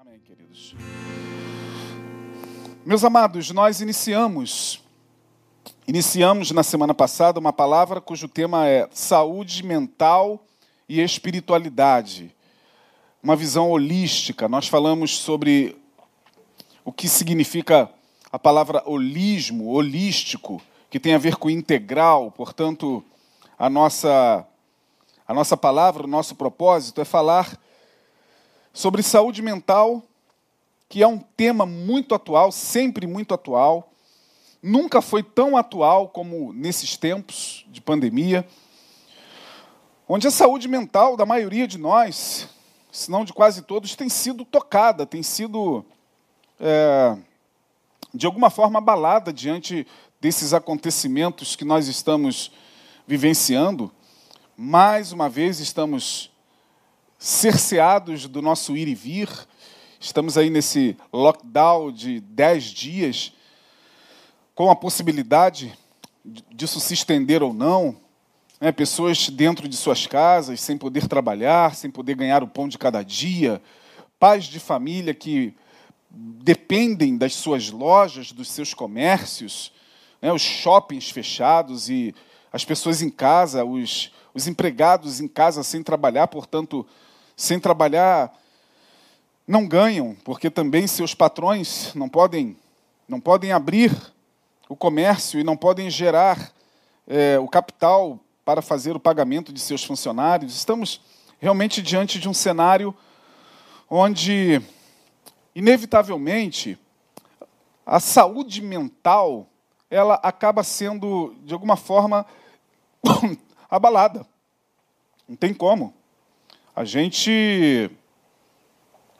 Amém, queridos. Meus amados, nós iniciamos iniciamos na semana passada uma palavra cujo tema é saúde mental e espiritualidade. Uma visão holística. Nós falamos sobre o que significa a palavra holismo, holístico, que tem a ver com integral, portanto, a nossa a nossa palavra, o nosso propósito é falar sobre saúde mental, que é um tema muito atual, sempre muito atual. Nunca foi tão atual como nesses tempos de pandemia, onde a saúde mental da maioria de nós, se não de quase todos, tem sido tocada, tem sido, é, de alguma forma, abalada diante desses acontecimentos que nós estamos vivenciando. Mais uma vez estamos cerceados do nosso ir e vir. Estamos aí nesse lockdown de 10 dias, com a possibilidade disso se estender ou não. Né? Pessoas dentro de suas casas, sem poder trabalhar, sem poder ganhar o pão de cada dia. Pais de família que dependem das suas lojas, dos seus comércios, né? os shoppings fechados e as pessoas em casa, os, os empregados em casa sem trabalhar, portanto, sem trabalhar não ganham, porque também seus patrões não podem, não podem abrir o comércio e não podem gerar é, o capital para fazer o pagamento de seus funcionários. Estamos realmente diante de um cenário onde, inevitavelmente, a saúde mental ela acaba sendo, de alguma forma, abalada. Não tem como. A gente,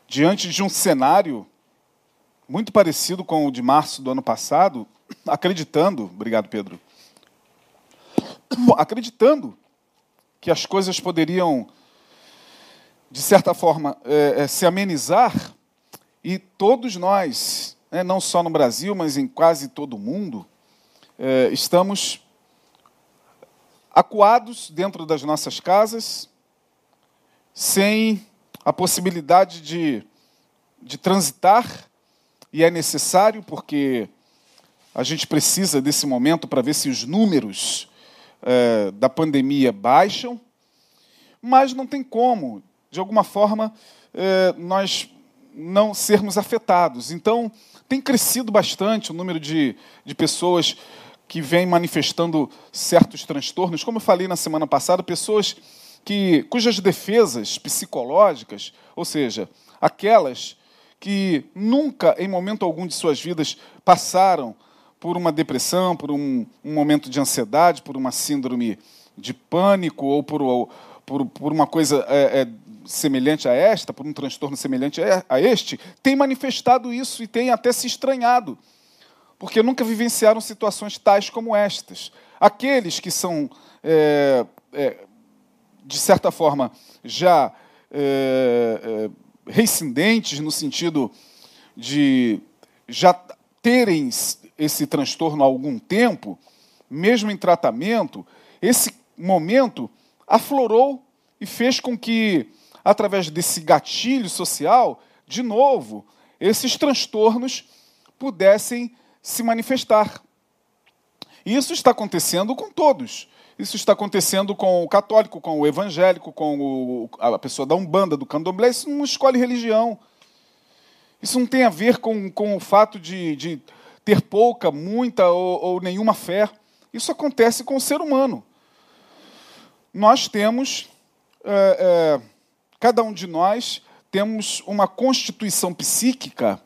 diante de um cenário muito parecido com o de março do ano passado, acreditando, obrigado Pedro, acreditando que as coisas poderiam, de certa forma, é, é, se amenizar, e todos nós, né, não só no Brasil, mas em quase todo o mundo, é, estamos acuados dentro das nossas casas, sem a possibilidade de, de transitar, e é necessário porque a gente precisa desse momento para ver se os números é, da pandemia baixam, mas não tem como, de alguma forma, é, nós não sermos afetados. Então, tem crescido bastante o número de, de pessoas que vêm manifestando certos transtornos. Como eu falei na semana passada, pessoas que, cujas defesas psicológicas, ou seja, aquelas que nunca, em momento algum de suas vidas, passaram por uma depressão, por um, um momento de ansiedade, por uma síndrome de pânico ou por, por, por uma coisa é, é, semelhante a esta, por um transtorno semelhante a este, têm manifestado isso e têm até se estranhado, porque nunca vivenciaram situações tais como estas. Aqueles que são é, é de certa forma, já é, é, reincidentes, no sentido de já terem esse transtorno há algum tempo, mesmo em tratamento, esse momento aflorou e fez com que, através desse gatilho social, de novo, esses transtornos pudessem se manifestar. Isso está acontecendo com todos. Isso está acontecendo com o católico, com o evangélico, com o, a pessoa da Umbanda, do candomblé. Isso não escolhe religião. Isso não tem a ver com, com o fato de, de ter pouca, muita ou, ou nenhuma fé. Isso acontece com o ser humano. Nós temos, é, é, cada um de nós, temos uma constituição psíquica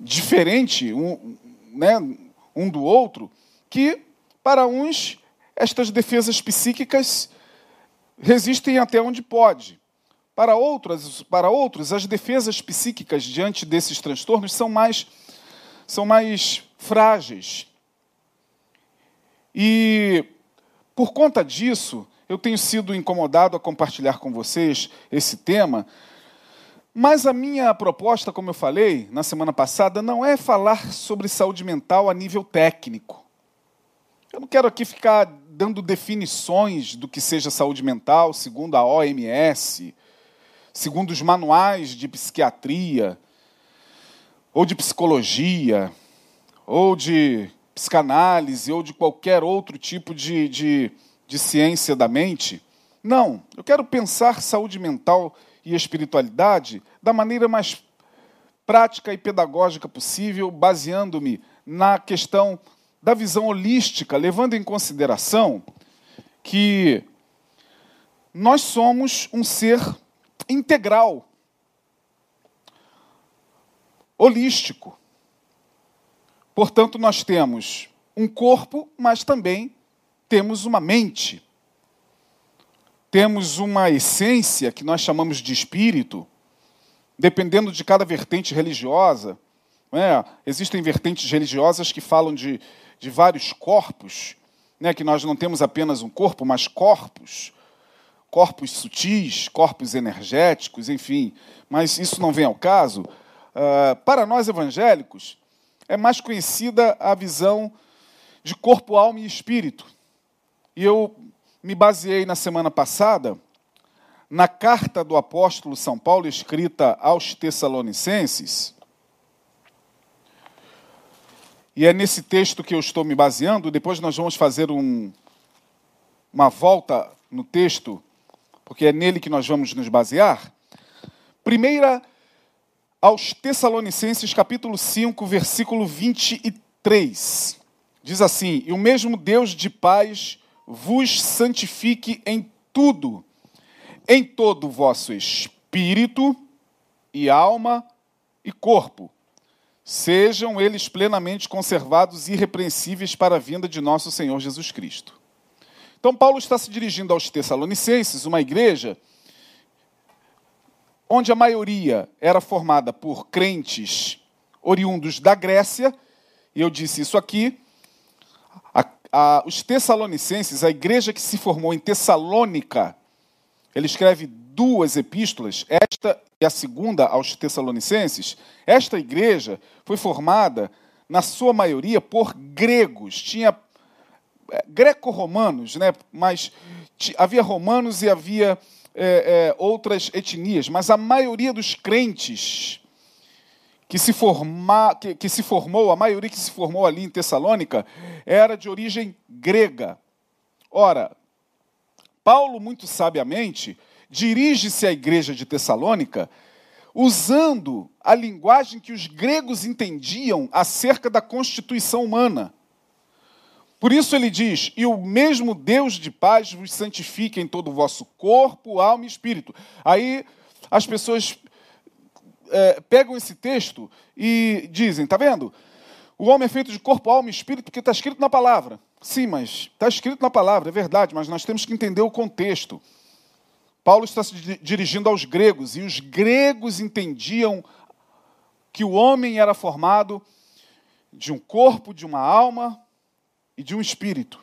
diferente um, né, um do outro, que para uns estas defesas psíquicas resistem até onde pode. Para outros, para outros, as defesas psíquicas diante desses transtornos são mais, são mais frágeis. E, por conta disso, eu tenho sido incomodado a compartilhar com vocês esse tema, mas a minha proposta, como eu falei na semana passada, não é falar sobre saúde mental a nível técnico. Eu não quero aqui ficar dando definições do que seja saúde mental, segundo a OMS, segundo os manuais de psiquiatria, ou de psicologia, ou de psicanálise, ou de qualquer outro tipo de, de, de ciência da mente. Não, eu quero pensar saúde mental e espiritualidade da maneira mais prática e pedagógica possível, baseando-me na questão da visão holística, levando em consideração que nós somos um ser integral, holístico. Portanto, nós temos um corpo, mas também temos uma mente. Temos uma essência que nós chamamos de espírito, dependendo de cada vertente religiosa. É? Existem vertentes religiosas que falam de, de vários corpos, né? que nós não temos apenas um corpo, mas corpos. Corpos sutis, corpos energéticos, enfim. Mas isso não vem ao caso. Uh, para nós evangélicos, é mais conhecida a visão de corpo, alma e espírito. E eu me baseei na semana passada na carta do apóstolo São Paulo, escrita aos Tessalonicenses. E é nesse texto que eu estou me baseando. Depois nós vamos fazer um, uma volta no texto, porque é nele que nós vamos nos basear. Primeira aos Tessalonicenses, capítulo 5, versículo 23. Diz assim: E o mesmo Deus de paz vos santifique em tudo, em todo o vosso espírito e alma e corpo. Sejam eles plenamente conservados e irrepreensíveis para a vinda de nosso Senhor Jesus Cristo. Então, Paulo está se dirigindo aos Tessalonicenses, uma igreja onde a maioria era formada por crentes oriundos da Grécia, e eu disse isso aqui, a, a, os Tessalonicenses, a igreja que se formou em Tessalônica, ele escreve duas epístolas, esta e a segunda aos Tessalonicenses. Esta igreja foi formada, na sua maioria, por gregos. Tinha é, greco-romanos, né? mas havia romanos e havia é, é, outras etnias, mas a maioria dos crentes que se, forma, que, que se formou, a maioria que se formou ali em Tessalônica, era de origem grega. Ora, Paulo, muito sabiamente, dirige-se à igreja de Tessalônica usando a linguagem que os gregos entendiam acerca da constituição humana. Por isso ele diz: E o mesmo Deus de paz vos santifique em todo o vosso corpo, alma e espírito. Aí as pessoas é, pegam esse texto e dizem: Está vendo? O homem é feito de corpo, alma e espírito porque está escrito na palavra. Sim, mas está escrito na palavra, é verdade, mas nós temos que entender o contexto. Paulo está se dirigindo aos gregos, e os gregos entendiam que o homem era formado de um corpo, de uma alma e de um espírito.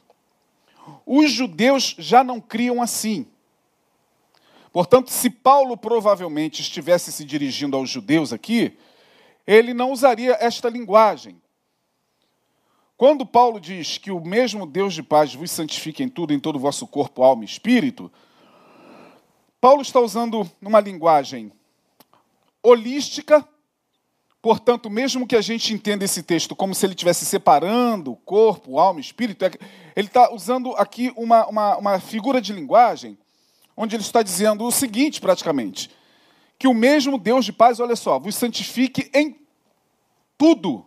Os judeus já não criam assim. Portanto, se Paulo provavelmente estivesse se dirigindo aos judeus aqui, ele não usaria esta linguagem. Quando Paulo diz que o mesmo Deus de paz vos santifique em tudo, em todo o vosso corpo, alma e espírito, Paulo está usando uma linguagem holística Portanto, mesmo que a gente entenda esse texto como se ele estivesse separando corpo, alma e espírito, é ele está usando aqui uma, uma, uma figura de linguagem onde ele está dizendo o seguinte, praticamente: que o mesmo Deus de paz, olha só, vos santifique em tudo.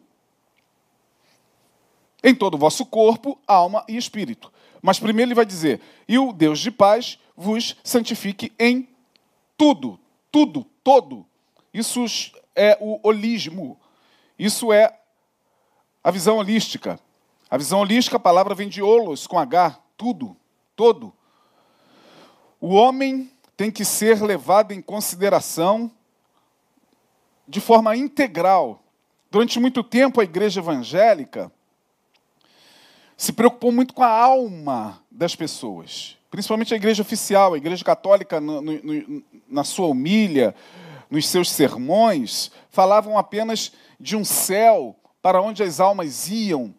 Em todo o vosso corpo, alma e espírito. Mas primeiro ele vai dizer: e o Deus de paz vos santifique em tudo, tudo, todo. Isso é o holismo. Isso é a visão holística. A visão holística, a palavra vem de holos, com H, tudo, todo. O homem tem que ser levado em consideração de forma integral. Durante muito tempo, a igreja evangélica se preocupou muito com a alma das pessoas, principalmente a igreja oficial, a igreja católica, no, no, na sua humilha, nos seus sermões, falavam apenas de um céu para onde as almas iam.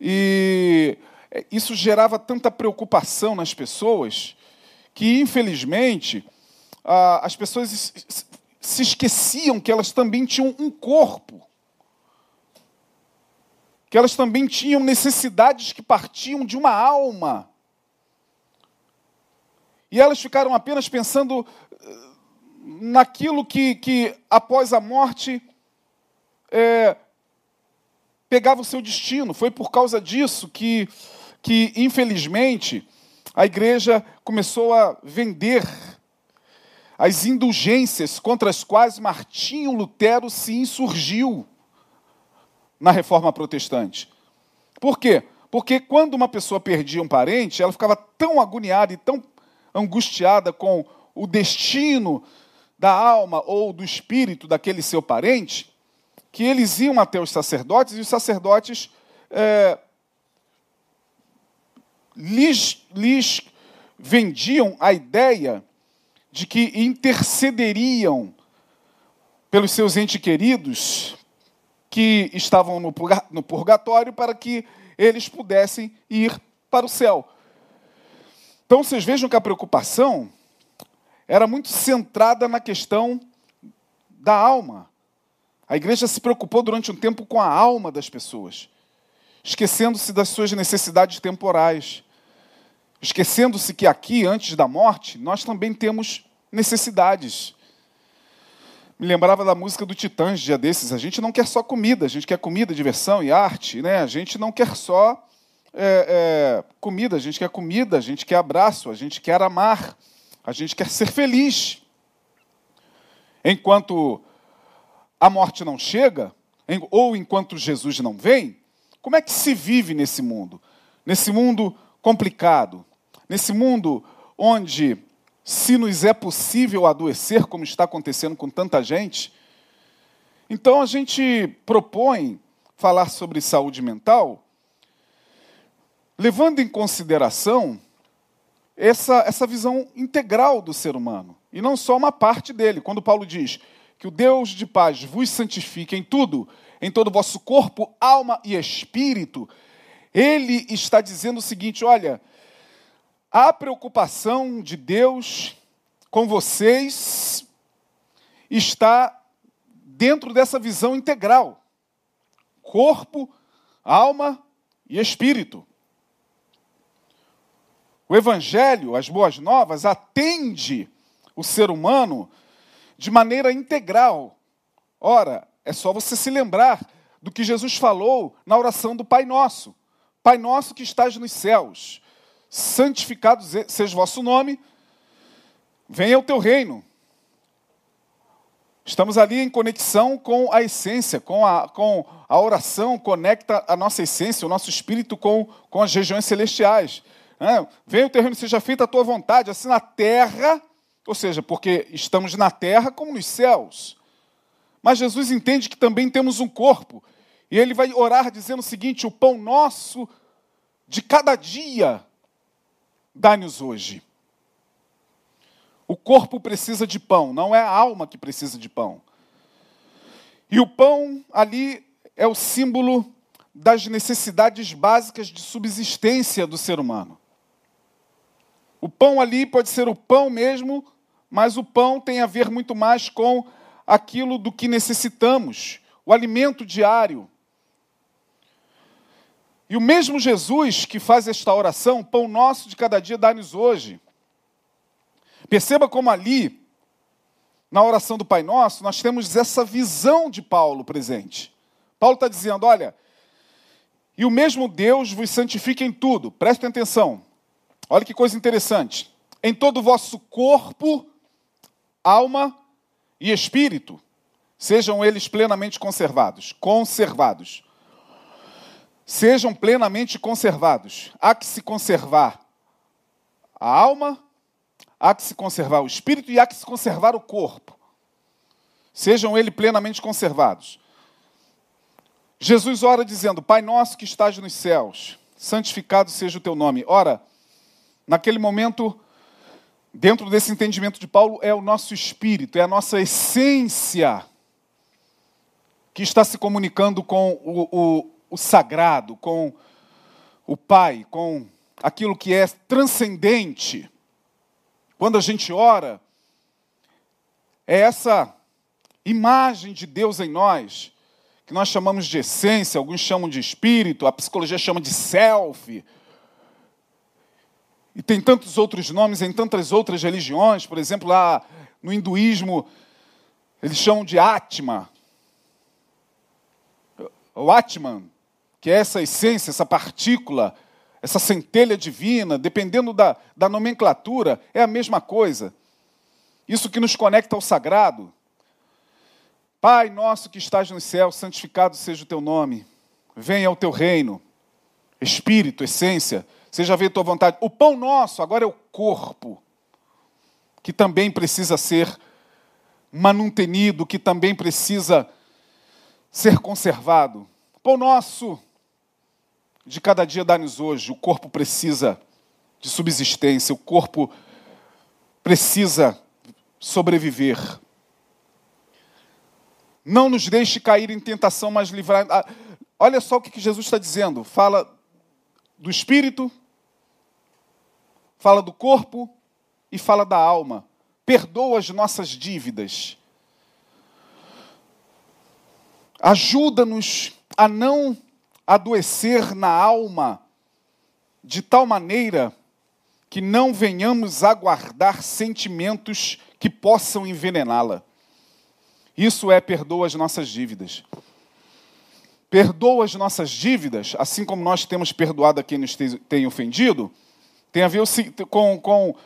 E isso gerava tanta preocupação nas pessoas que, infelizmente, as pessoas se esqueciam que elas também tinham um corpo, que elas também tinham necessidades que partiam de uma alma. E elas ficaram apenas pensando eh, naquilo que, que após a morte, é, pegava o seu destino. Foi por causa disso que, que infelizmente, a igreja começou a vender as indulgências contra as quais Martinho Lutero se insurgiu na reforma protestante. Por quê? Porque quando uma pessoa perdia um parente, ela ficava tão agoniada e tão angustiada com o destino da alma ou do espírito daquele seu parente, que eles iam até os sacerdotes e os sacerdotes é, lhes, lhes vendiam a ideia de que intercederiam pelos seus entes queridos que estavam no purgatório para que eles pudessem ir para o céu. Então vocês vejam que a preocupação era muito centrada na questão da alma. A igreja se preocupou durante um tempo com a alma das pessoas, esquecendo-se das suas necessidades temporais, esquecendo-se que aqui, antes da morte, nós também temos necessidades. Me lembrava da música do Titãs, dia desses. A gente não quer só comida, a gente quer comida, diversão e arte. Né? A gente não quer só é, é, comida, a gente quer comida, a gente quer abraço, a gente quer amar, a gente quer ser feliz. Enquanto a morte não chega, ou enquanto Jesus não vem, como é que se vive nesse mundo? Nesse mundo complicado, nesse mundo onde, se nos é possível adoecer, como está acontecendo com tanta gente, então a gente propõe falar sobre saúde mental, levando em consideração essa, essa visão integral do ser humano, e não só uma parte dele. Quando Paulo diz que o Deus de paz vos santifique em tudo, em todo o vosso corpo, alma e espírito, ele está dizendo o seguinte: olha, a preocupação de Deus com vocês está dentro dessa visão integral: corpo, alma e espírito. O Evangelho, as boas novas, atende o ser humano de maneira integral. Ora, é só você se lembrar do que Jesus falou na oração do Pai Nosso. Pai nosso que estás nos céus, santificado seja o vosso nome, venha o teu reino. Estamos ali em conexão com a essência, com a, com a oração, conecta a nossa essência, o nosso espírito com, com as regiões celestiais. É, venha o teu reino, seja feita a tua vontade, assim na terra ou seja, porque estamos na terra como nos céus. Mas Jesus entende que também temos um corpo. E ele vai orar dizendo o seguinte: o pão nosso de cada dia dá-nos hoje. O corpo precisa de pão, não é a alma que precisa de pão. E o pão ali é o símbolo das necessidades básicas de subsistência do ser humano. O pão ali pode ser o pão mesmo mas o pão tem a ver muito mais com aquilo do que necessitamos, o alimento diário. E o mesmo Jesus que faz esta oração, pão nosso de cada dia dá-nos hoje. Perceba como ali, na oração do Pai Nosso, nós temos essa visão de Paulo presente. Paulo está dizendo: olha, e o mesmo Deus vos santifica em tudo, prestem atenção. Olha que coisa interessante. Em todo o vosso corpo alma e espírito, sejam eles plenamente conservados. Conservados. Sejam plenamente conservados. Há que se conservar a alma, há que se conservar o espírito e há que se conservar o corpo. Sejam eles plenamente conservados. Jesus ora dizendo: Pai nosso que estás nos céus, santificado seja o teu nome. Ora, naquele momento, dentro desse entendimento de Paulo, é o nosso espírito, é a nossa essência que está se comunicando com o, o, o sagrado, com o Pai, com aquilo que é transcendente. Quando a gente ora, é essa imagem de Deus em nós, que nós chamamos de essência, alguns chamam de espírito, a psicologia chama de self. E tem tantos outros nomes em tantas outras religiões, por exemplo, lá no hinduísmo, eles chamam de Atma. O Atman, que é essa essência, essa partícula, essa centelha divina, dependendo da, da nomenclatura, é a mesma coisa. Isso que nos conecta ao sagrado. Pai nosso que estás no céu, santificado seja o teu nome. Venha o teu reino. Espírito, essência, seja feita a tua vontade. O pão nosso agora é o corpo, que também precisa ser manutenido, que também precisa ser conservado. Pão nosso de cada dia dá-nos hoje. O corpo precisa de subsistência, o corpo precisa sobreviver. Não nos deixe cair em tentação, mas livrar. Ah, olha só o que Jesus está dizendo. Fala do espírito, fala do corpo e fala da alma. Perdoa as nossas dívidas. Ajuda-nos a não adoecer na alma de tal maneira que não venhamos a guardar sentimentos que possam envenená-la. Isso é perdoa as nossas dívidas. Perdoa as nossas dívidas, assim como nós temos perdoado a quem nos tem ofendido, tem a ver com, com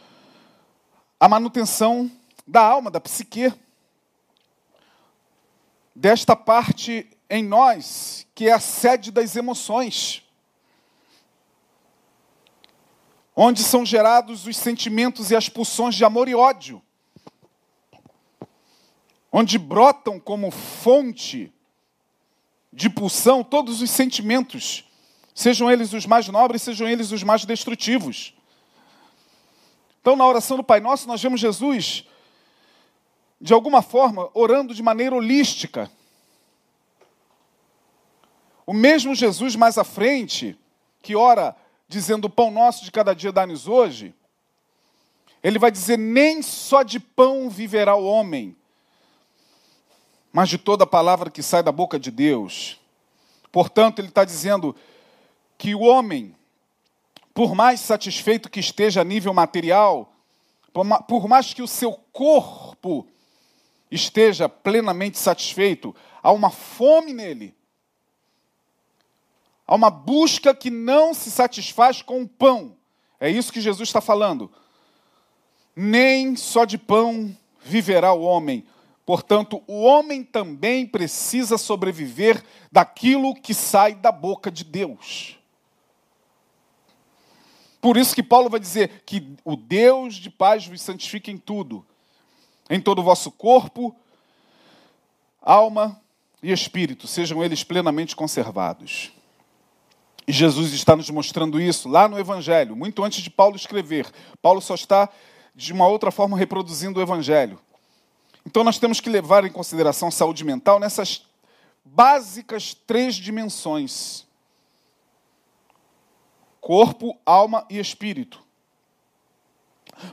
a manutenção da alma, da psique. Desta parte em nós, que é a sede das emoções. Onde são gerados os sentimentos e as pulsões de amor e ódio onde brotam como fonte de pulsão todos os sentimentos, sejam eles os mais nobres, sejam eles os mais destrutivos. Então, na oração do Pai Nosso, nós vemos Jesus, de alguma forma, orando de maneira holística. O mesmo Jesus mais à frente, que ora dizendo: O pão nosso de cada dia dá-nos hoje, ele vai dizer: Nem só de pão viverá o homem, mas de toda palavra que sai da boca de Deus. Portanto, ele está dizendo que o homem, por mais satisfeito que esteja a nível material, por mais que o seu corpo esteja plenamente satisfeito, há uma fome nele. Há uma busca que não se satisfaz com o pão. É isso que Jesus está falando. Nem só de pão viverá o homem, Portanto, o homem também precisa sobreviver daquilo que sai da boca de Deus. Por isso que Paulo vai dizer que o Deus de paz vos santifique em tudo, em todo o vosso corpo, alma e espírito, sejam eles plenamente conservados. E Jesus está nos mostrando isso lá no Evangelho, muito antes de Paulo escrever. Paulo só está, de uma outra forma, reproduzindo o Evangelho. Então nós temos que levar em consideração saúde mental nessas básicas três dimensões: corpo, alma e espírito.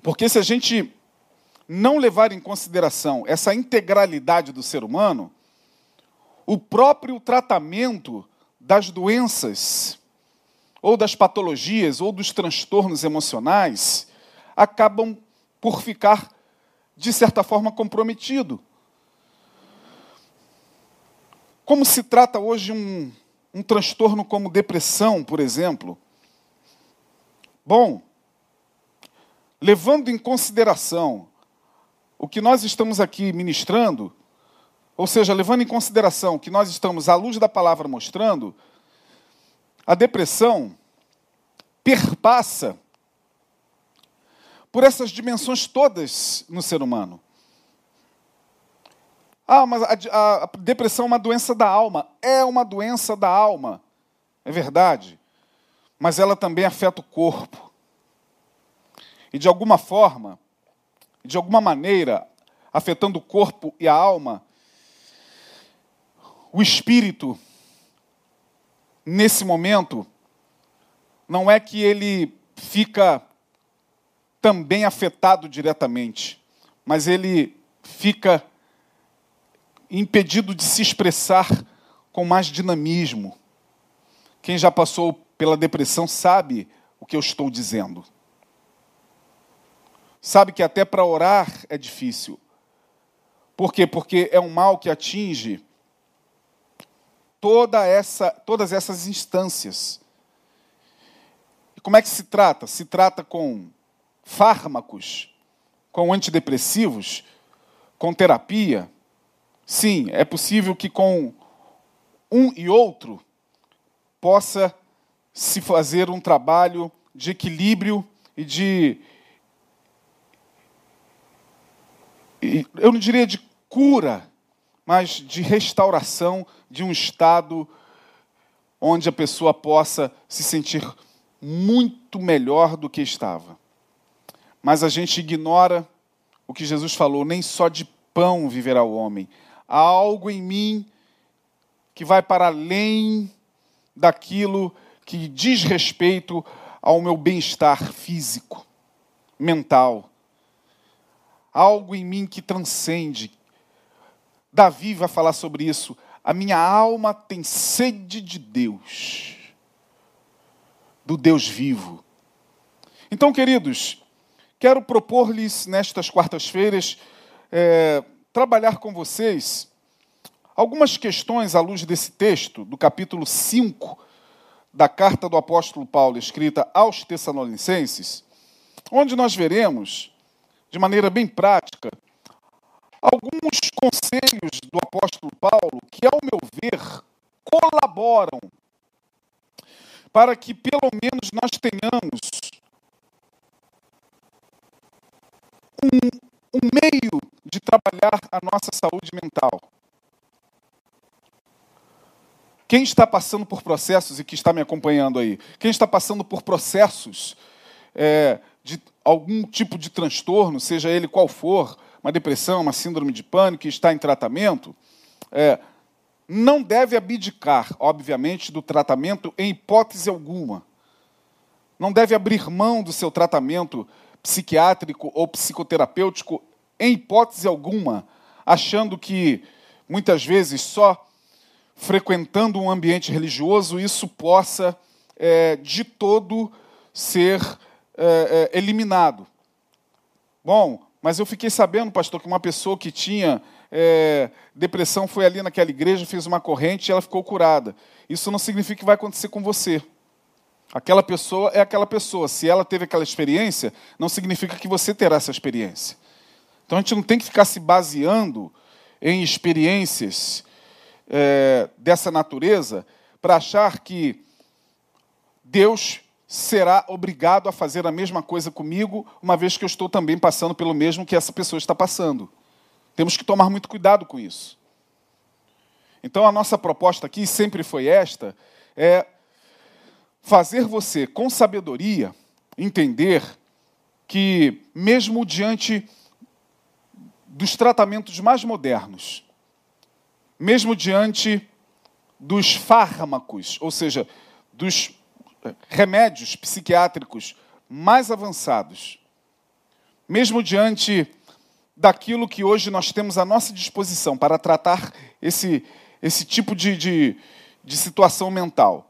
Porque se a gente não levar em consideração essa integralidade do ser humano, o próprio tratamento das doenças, ou das patologias, ou dos transtornos emocionais, acabam por ficar de certa forma, comprometido. Como se trata hoje um, um transtorno como depressão, por exemplo? Bom, levando em consideração o que nós estamos aqui ministrando, ou seja, levando em consideração que nós estamos, à luz da palavra, mostrando, a depressão perpassa por essas dimensões todas no ser humano. Ah, mas a, a, depressão é uma doença da alma. É uma doença da alma. É verdade. Mas ela também afeta o corpo. E de alguma forma, de alguma maneira, afetando o corpo e a alma, o espírito, nesse momento, não é que ele fica também afetado diretamente, mas ele fica impedido de se expressar com mais dinamismo. Quem já passou pela depressão sabe o que eu estou dizendo. Sabe que até para orar é difícil. Por quê? Porque é um mal que atinge toda essa, todas essas instâncias. E como é que se trata? Se trata com fármacos, com antidepressivos, com terapia. Sim, é possível que com um e outro possa se fazer um trabalho de equilíbrio e de. Eu não diria de cura, mas de restauração de um estado onde a pessoa possa se sentir muito melhor do que estava. Mas a gente ignora o que Jesus falou: nem só de pão viverá o homem. Há algo em mim que vai para além daquilo que diz respeito ao meu bem-estar físico, mental. Algo em mim que transcende, Davi vai falar sobre isso. A minha alma tem sede de Deus, do Deus vivo. Então, queridos, quero propor-lhes nestas quartas-feiras é, trabalhar com vocês algumas questões à luz desse texto, do capítulo 5 da carta do apóstolo Paulo, escrita aos Tessalonicenses, onde nós veremos, de maneira bem prática, alguns conselhos do apóstolo Paulo que, ao meu ver, colaboram para que pelo menos nós tenhamos um, um meio de trabalhar a nossa saúde mental. Quem está passando por processos e que está me acompanhando aí, quem está passando por processos é, de algum tipo de transtorno, seja ele qual for, uma depressão, uma síndrome de pânico, está em tratamento, é, não deve abdicar, obviamente, do tratamento em hipótese alguma. Não deve abrir mão do seu tratamento psiquiátrico ou psicoterapêutico em hipótese alguma, achando que muitas vezes só frequentando um ambiente religioso isso possa é, de todo ser é, é, eliminado. Bom, mas eu fiquei sabendo, pastor, que uma pessoa que tinha é, depressão foi ali naquela igreja, fez uma corrente e ela ficou curada. Isso não significa que vai acontecer com você. Aquela pessoa é aquela pessoa. Se ela teve aquela experiência, não significa que você terá essa experiência. Então a gente não tem que ficar se baseando em experiências é, dessa natureza para achar que Deus será obrigado a fazer a mesma coisa comigo, uma vez que eu estou também passando pelo mesmo que essa pessoa está passando. Temos que tomar muito cuidado com isso. Então, a nossa proposta aqui sempre foi esta: é fazer você, com sabedoria, entender que, mesmo diante dos tratamentos mais modernos, mesmo diante dos fármacos, ou seja, dos remédios psiquiátricos mais avançados, mesmo diante daquilo que hoje nós temos à nossa disposição para tratar esse, esse tipo de, de, de situação mental,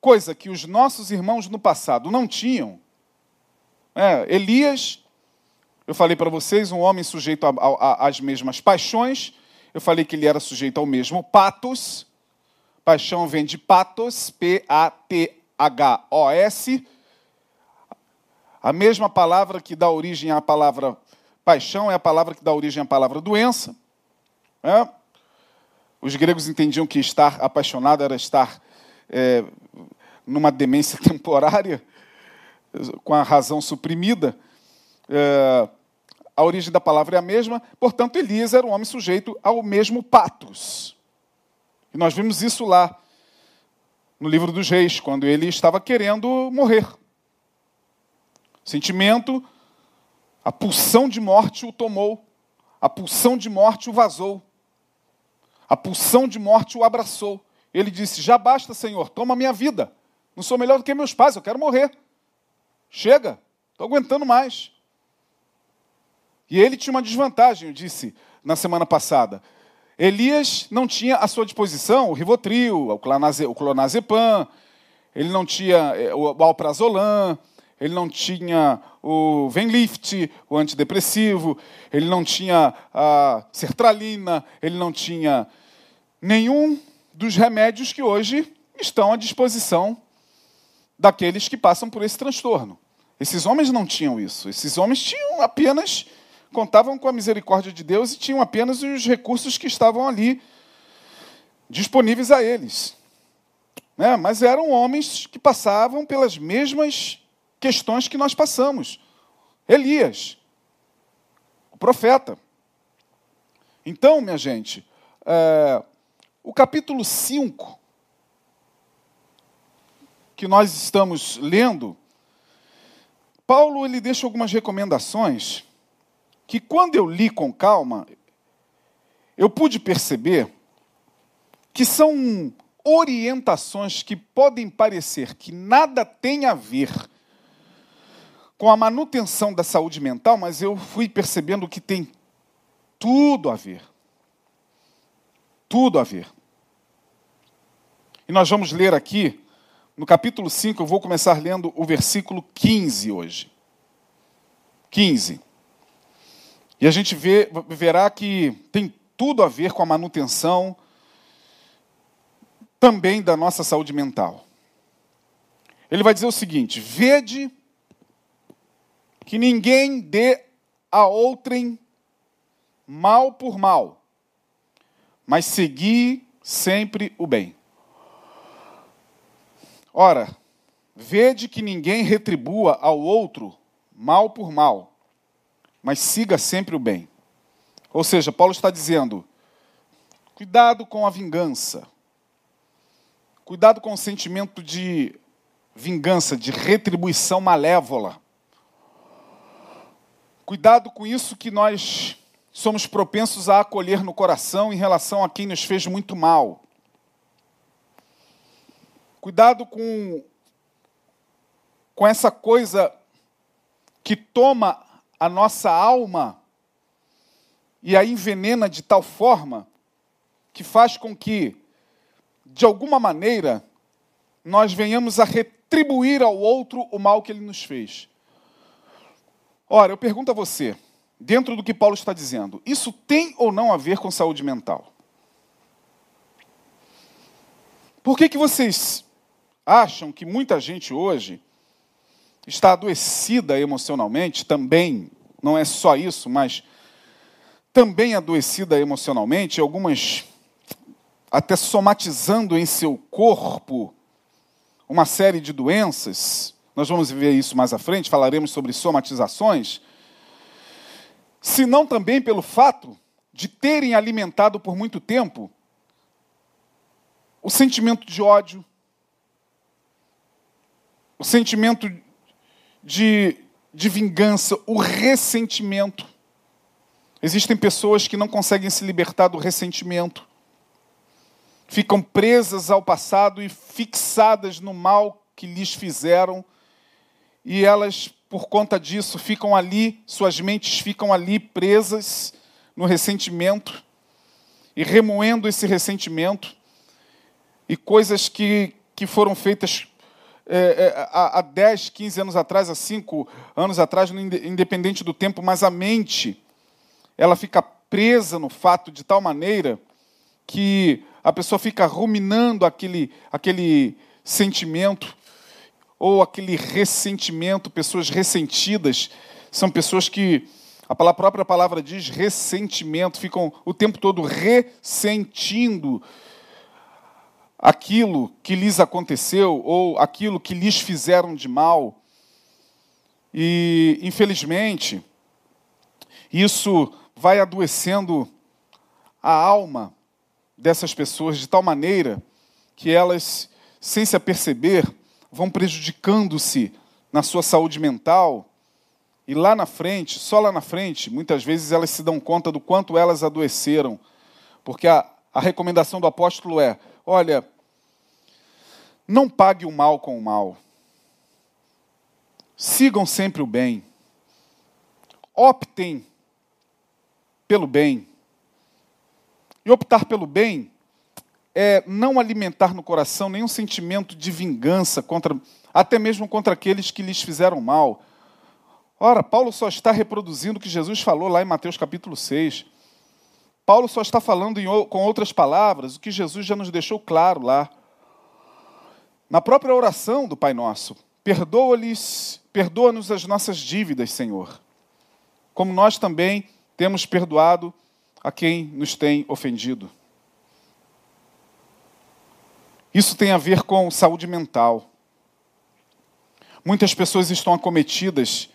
coisa que os nossos irmãos no passado não tinham. É, Elias, eu falei para vocês, um homem sujeito às mesmas paixões, eu falei que ele era sujeito ao mesmo patos, paixão vem de patos, P-A-T H-O-S, a mesma palavra que dá origem à palavra paixão é a palavra que dá origem à palavra doença. É? Os gregos entendiam que estar apaixonado era estar é, numa demência temporária, com a razão suprimida. É, a origem da palavra é a mesma, portanto, Elias era um homem sujeito ao mesmo patos. E nós vimos isso lá no livro dos reis, quando ele estava querendo morrer. Sentimento, a pulsão de morte o tomou, a pulsão de morte o vazou, a pulsão de morte o abraçou. Ele disse: Já basta, Senhor, toma minha vida. Não sou melhor do que meus pais, eu quero morrer. Chega, estou aguentando mais. E ele tinha uma desvantagem, eu disse: na semana passada. Elias não tinha à sua disposição o Rivotril, o clonazepam, ele não tinha eh, o alprazolam, ele não tinha o Venlift, o antidepressivo, ele não tinha a sertralina, ele não tinha nenhum dos remédios que hoje estão à disposição daqueles que passam por esse transtorno. Esses homens não tinham isso. Esses homens tinham apenas contavam com a misericórdia de Deus e tinham apenas os recursos que estavam ali disponíveis a eles. Né? Mas eram homens que passavam pelas mesmas questões que nós passamos. Elias, o profeta. Então, minha gente, é, o capítulo 5 que nós estamos lendo, Paulo ele deixa algumas recomendações que quando eu li com calma, eu pude perceber que são orientações que podem parecer que nada tem a ver com a manutenção da saúde mental, mas eu fui percebendo que tem tudo a ver. Tudo a ver. E nós vamos ler aqui no capítulo 5, eu vou começar lendo o versículo 15 hoje. 15. E a gente vê, verá que tem tudo a ver com a manutenção também da nossa saúde mental. Ele vai dizer o seguinte: vede que ninguém dê a outrem mal por mal, mas segui sempre o bem. Ora, vede que ninguém retribua ao outro mal por mal, mas siga sempre o bem. Ou seja, Paulo está dizendo: cuidado com a vingança, cuidado com o sentimento de vingança, de retribuição malévola. Cuidado com isso que nós somos propensos a acolher no coração em relação a quem nos fez muito mal. Cuidado com, com essa coisa que toma a nossa alma e a envenena de tal forma que faz com que, de alguma maneira, nós venhamos a retribuir ao outro o mal que ele nos fez. Ora, eu pergunto a você, dentro do que Paulo está dizendo, isso tem ou não a ver com saúde mental? Por que, que vocês acham que muita gente hoje está adoecida emocionalmente, também, não é só isso, mas também adoecida emocionalmente, algumas até somatizando em seu corpo uma série de doenças. Nós vamos ver isso mais à frente, falaremos sobre somatizações. Se não também pelo fato de terem alimentado por muito tempo o sentimento de ódio, o sentimento de, de vingança, o ressentimento. Existem pessoas que não conseguem se libertar do ressentimento, ficam presas ao passado e fixadas no mal que lhes fizeram, e elas, por conta disso, ficam ali, suas mentes ficam ali presas no ressentimento e remoendo esse ressentimento. E coisas que, que foram feitas é, é, há, há 10, 15 anos atrás, há 5 anos atrás, independente do tempo, mas a mente, ela fica presa no fato de tal maneira que a pessoa fica ruminando aquele, aquele sentimento ou aquele ressentimento, pessoas ressentidas, são pessoas que a própria palavra diz ressentimento, ficam o tempo todo ressentindo aquilo que lhes aconteceu ou aquilo que lhes fizeram de mal. E, infelizmente, isso vai adoecendo a alma dessas pessoas de tal maneira que elas, sem se aperceber, vão prejudicando-se na sua saúde mental. E lá na frente, só lá na frente, muitas vezes elas se dão conta do quanto elas adoeceram. Porque a, a recomendação do apóstolo é: olha, não pague o mal com o mal. Sigam sempre o bem. Optem pelo bem. E optar pelo bem é não alimentar no coração nenhum sentimento de vingança contra, até mesmo contra aqueles que lhes fizeram mal. Ora, Paulo só está reproduzindo o que Jesus falou lá em Mateus capítulo 6. Paulo só está falando em, com outras palavras o que Jesus já nos deixou claro lá. Na própria oração do Pai Nosso, perdoa-lhes, perdoa-nos as nossas dívidas, Senhor, como nós também temos perdoado a quem nos tem ofendido. Isso tem a ver com saúde mental. Muitas pessoas estão acometidas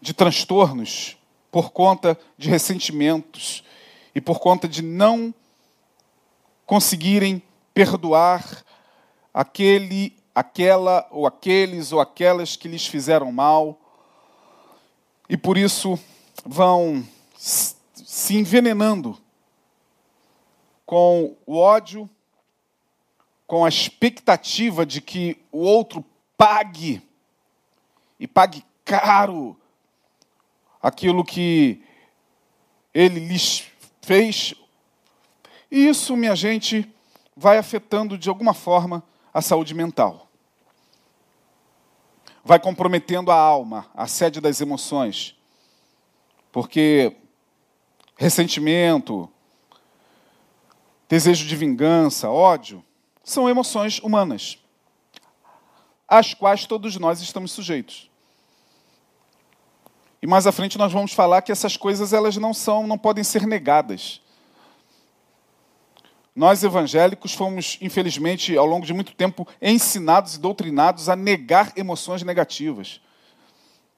de transtornos por conta de ressentimentos e por conta de não conseguirem perdoar aquele, aquela ou aqueles ou aquelas que lhes fizeram mal. E por isso vão se envenenando com o ódio, com a expectativa de que o outro pague, e pague caro, aquilo que ele lhes fez. E isso, minha gente, vai afetando de alguma forma a saúde mental. Vai comprometendo a alma, a sede das emoções. Porque ressentimento, desejo de vingança, ódio, são emoções humanas, às quais todos nós estamos sujeitos. E mais à frente nós vamos falar que essas coisas elas não são, não podem ser negadas. Nós evangélicos fomos, infelizmente, ao longo de muito tempo, ensinados e doutrinados a negar emoções negativas.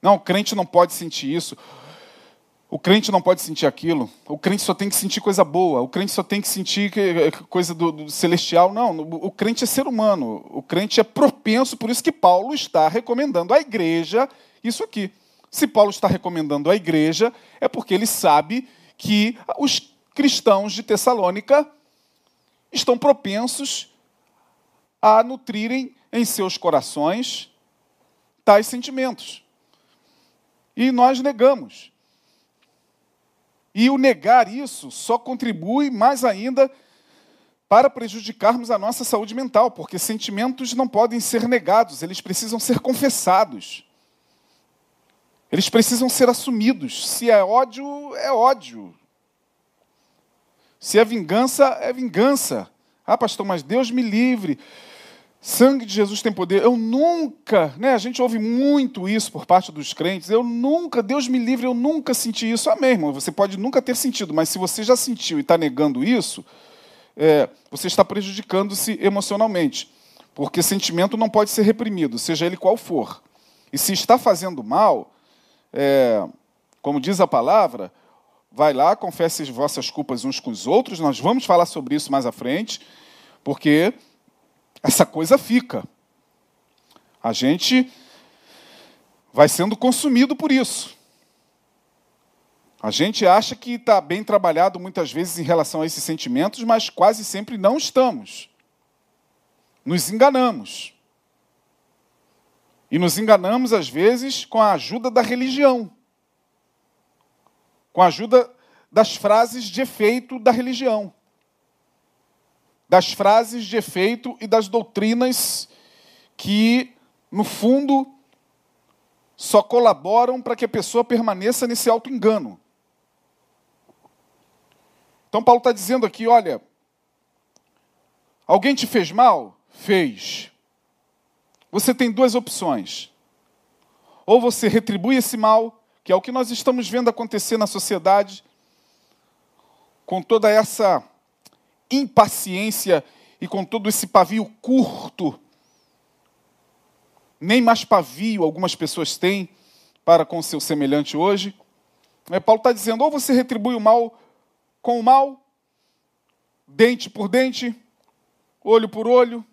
Não, o crente não pode sentir isso. O crente não pode sentir aquilo. O crente só tem que sentir coisa boa. O crente só tem que sentir coisa do, do, celestial. Não, o crente é ser humano. O crente é propenso, por isso que Paulo está recomendando à igreja isso aqui. Se Paulo está recomendando à igreja, é porque ele sabe que os cristãos de Tessalônica estão propensos a nutrirem em seus corações tais sentimentos. E nós negamos. E o negar isso só contribui mais ainda para prejudicarmos a nossa saúde mental, porque sentimentos não podem ser negados, eles precisam ser confessados. Eles precisam ser assumidos. Se é ódio, é ódio. Se é vingança, é vingança. Ah, pastor, mas Deus me livre. Sangue de Jesus tem poder. Eu nunca, né? A gente ouve muito isso por parte dos crentes. Eu nunca, Deus me livre, eu nunca senti isso. Amém, irmão. Você pode nunca ter sentido, mas se você já sentiu e está negando isso, é, você está prejudicando-se emocionalmente. Porque sentimento não pode ser reprimido, seja ele qual for. E se está fazendo mal, é, como diz a palavra, vai lá, confesse as vossas culpas uns com os outros. Nós vamos falar sobre isso mais à frente, porque essa coisa fica. A gente vai sendo consumido por isso. A gente acha que está bem trabalhado muitas vezes em relação a esses sentimentos, mas quase sempre não estamos. Nos enganamos. E nos enganamos, às vezes, com a ajuda da religião, com a ajuda das frases de efeito da religião das frases de efeito e das doutrinas que, no fundo, só colaboram para que a pessoa permaneça nesse auto-engano. Então, Paulo está dizendo aqui: olha, alguém te fez mal? Fez. Você tem duas opções. Ou você retribui esse mal, que é o que nós estamos vendo acontecer na sociedade, com toda essa impaciência e com todo esse pavio curto. Nem mais pavio algumas pessoas têm para com seu semelhante hoje. Paulo está dizendo: ou você retribui o mal com o mal, dente por dente, olho por olho,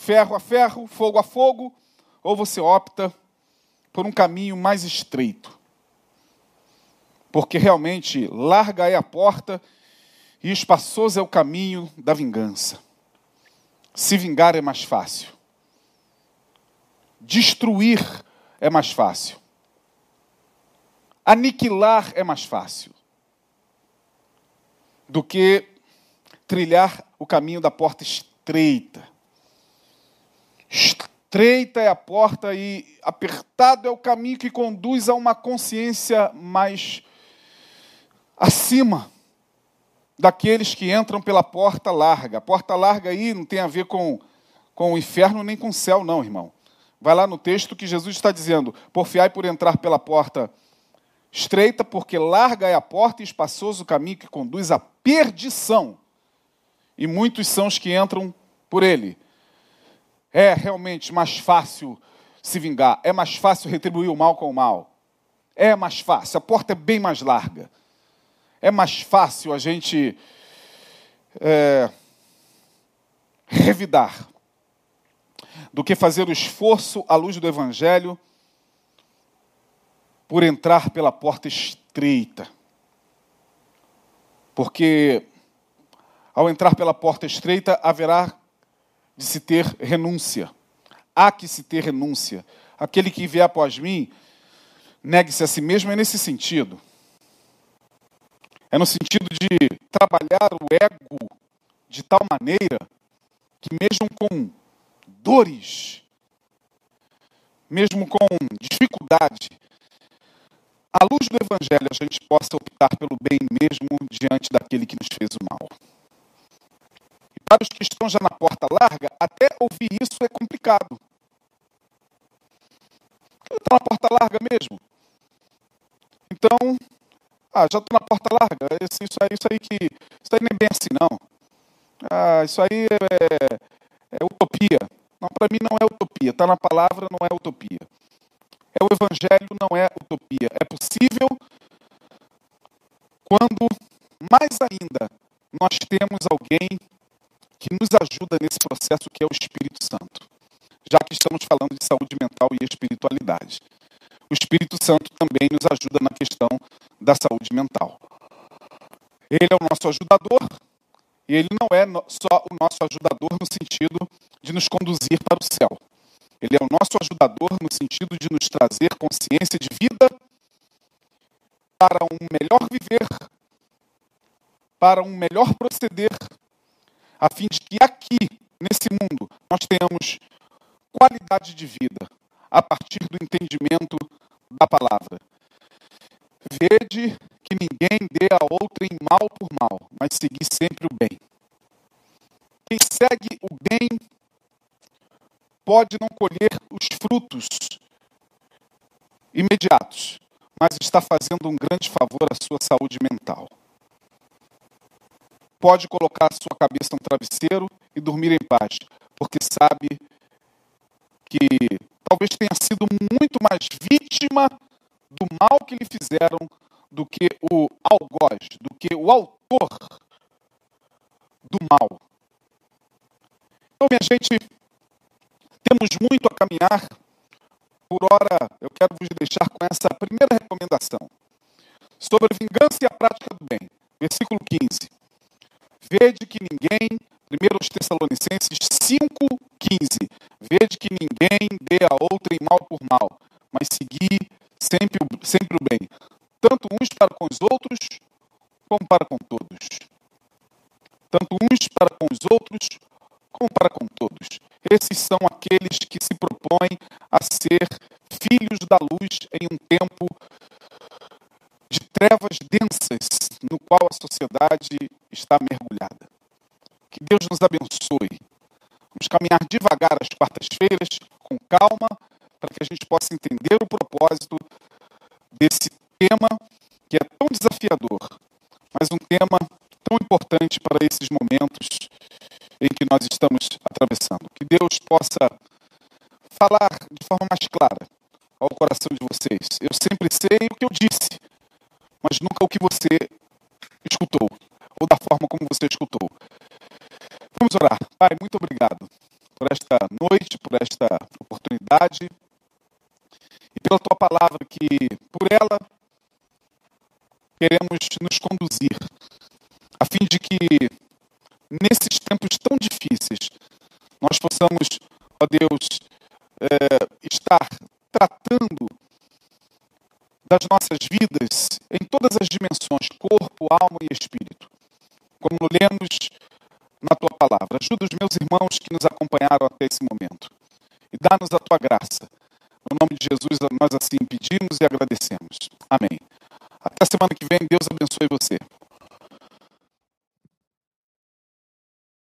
ferro a ferro, fogo a fogo, ou você opta por um caminho mais estreito. Porque realmente larga é a porta e espaçoso é o caminho da vingança. Se vingar é mais fácil. Destruir é mais fácil. Aniquilar é mais fácil do que trilhar o caminho da porta estreita. Estreita é a porta e apertado é o caminho que conduz a uma consciência mais acima daqueles que entram pela porta larga. A porta larga aí não tem a ver com, com o inferno nem com o céu, não, irmão. Vai lá no texto que Jesus está dizendo: Porfiai por entrar pela porta estreita, porque larga é a porta e espaçoso o caminho que conduz à perdição. E muitos são os que entram por ele. É realmente mais fácil se vingar, é mais fácil retribuir o mal com o mal. É mais fácil, a porta é bem mais larga. É mais fácil a gente é, revidar do que fazer o esforço à luz do Evangelho por entrar pela porta estreita. Porque ao entrar pela porta estreita haverá de se ter renúncia. Há que se ter renúncia. Aquele que vier após mim, negue-se a si mesmo, é nesse sentido. É no sentido de trabalhar o ego de tal maneira que, mesmo com dores, mesmo com dificuldade, à luz do Evangelho, a gente possa optar pelo bem mesmo diante daquele que nos fez o mal. Para os que estão já na porta larga, até ouvir isso é complicado. Está na porta larga mesmo. Então, ah, já estou na porta larga. Isso, isso, aí, isso aí que. Isso aí nem bem assim, não. Ah, isso aí é, é utopia. Não, para mim não é utopia. Está na palavra, não é utopia. É o evangelho, não é utopia. É possível quando, mais ainda, nós temos alguém que nos ajuda nesse processo que é o Espírito Santo. Já que estamos falando de saúde mental e espiritualidade. O Espírito Santo também nos ajuda na questão da saúde mental. Ele é o nosso ajudador, e ele não é só o nosso ajudador no sentido de nos conduzir para o céu. Ele é o nosso ajudador no sentido de nos trazer consciência de vida para um melhor viver, para um melhor proceder, a fim de que aqui, nesse mundo, nós tenhamos qualidade de vida, a partir do entendimento da palavra. Vede que ninguém dê a outrem mal por mal, mas seguir sempre o bem. Quem segue o bem pode não colher os frutos imediatos, mas está fazendo um grande favor à sua saúde mental. Pode colocar sua cabeça no travesseiro e dormir em paz, porque sabe que talvez tenha sido muito mais vítima do mal que lhe fizeram do que o algoz, do que o autor do mal. Então, minha gente, temos muito a caminhar. Por hora, eu quero vos deixar com essa primeira recomendação sobre vingança e a prática do bem. Versículo 15. Vede que ninguém, primeiro aos Tessalonicenses 5,15. Vede que ninguém dê a outra em mal por mal, mas seguir sempre, sempre o bem, tanto uns para com os outros, como para com todos. Tanto uns para com os outros, como para com todos. Esses são aqueles que se propõem a ser filhos da luz em um tempo de trevas densas no qual a sociedade está mergulhada. Que Deus nos abençoe. Vamos caminhar devagar às quartas-feiras, com calma, para que a gente possa entender o propósito desse tema Vamos orar. Pai, muito obrigado por esta noite, por esta oportunidade e pela tua palavra que, por ela, queremos nos conduzir, a fim de que, nesses tempos tão difíceis, nós possamos, ó Deus, é,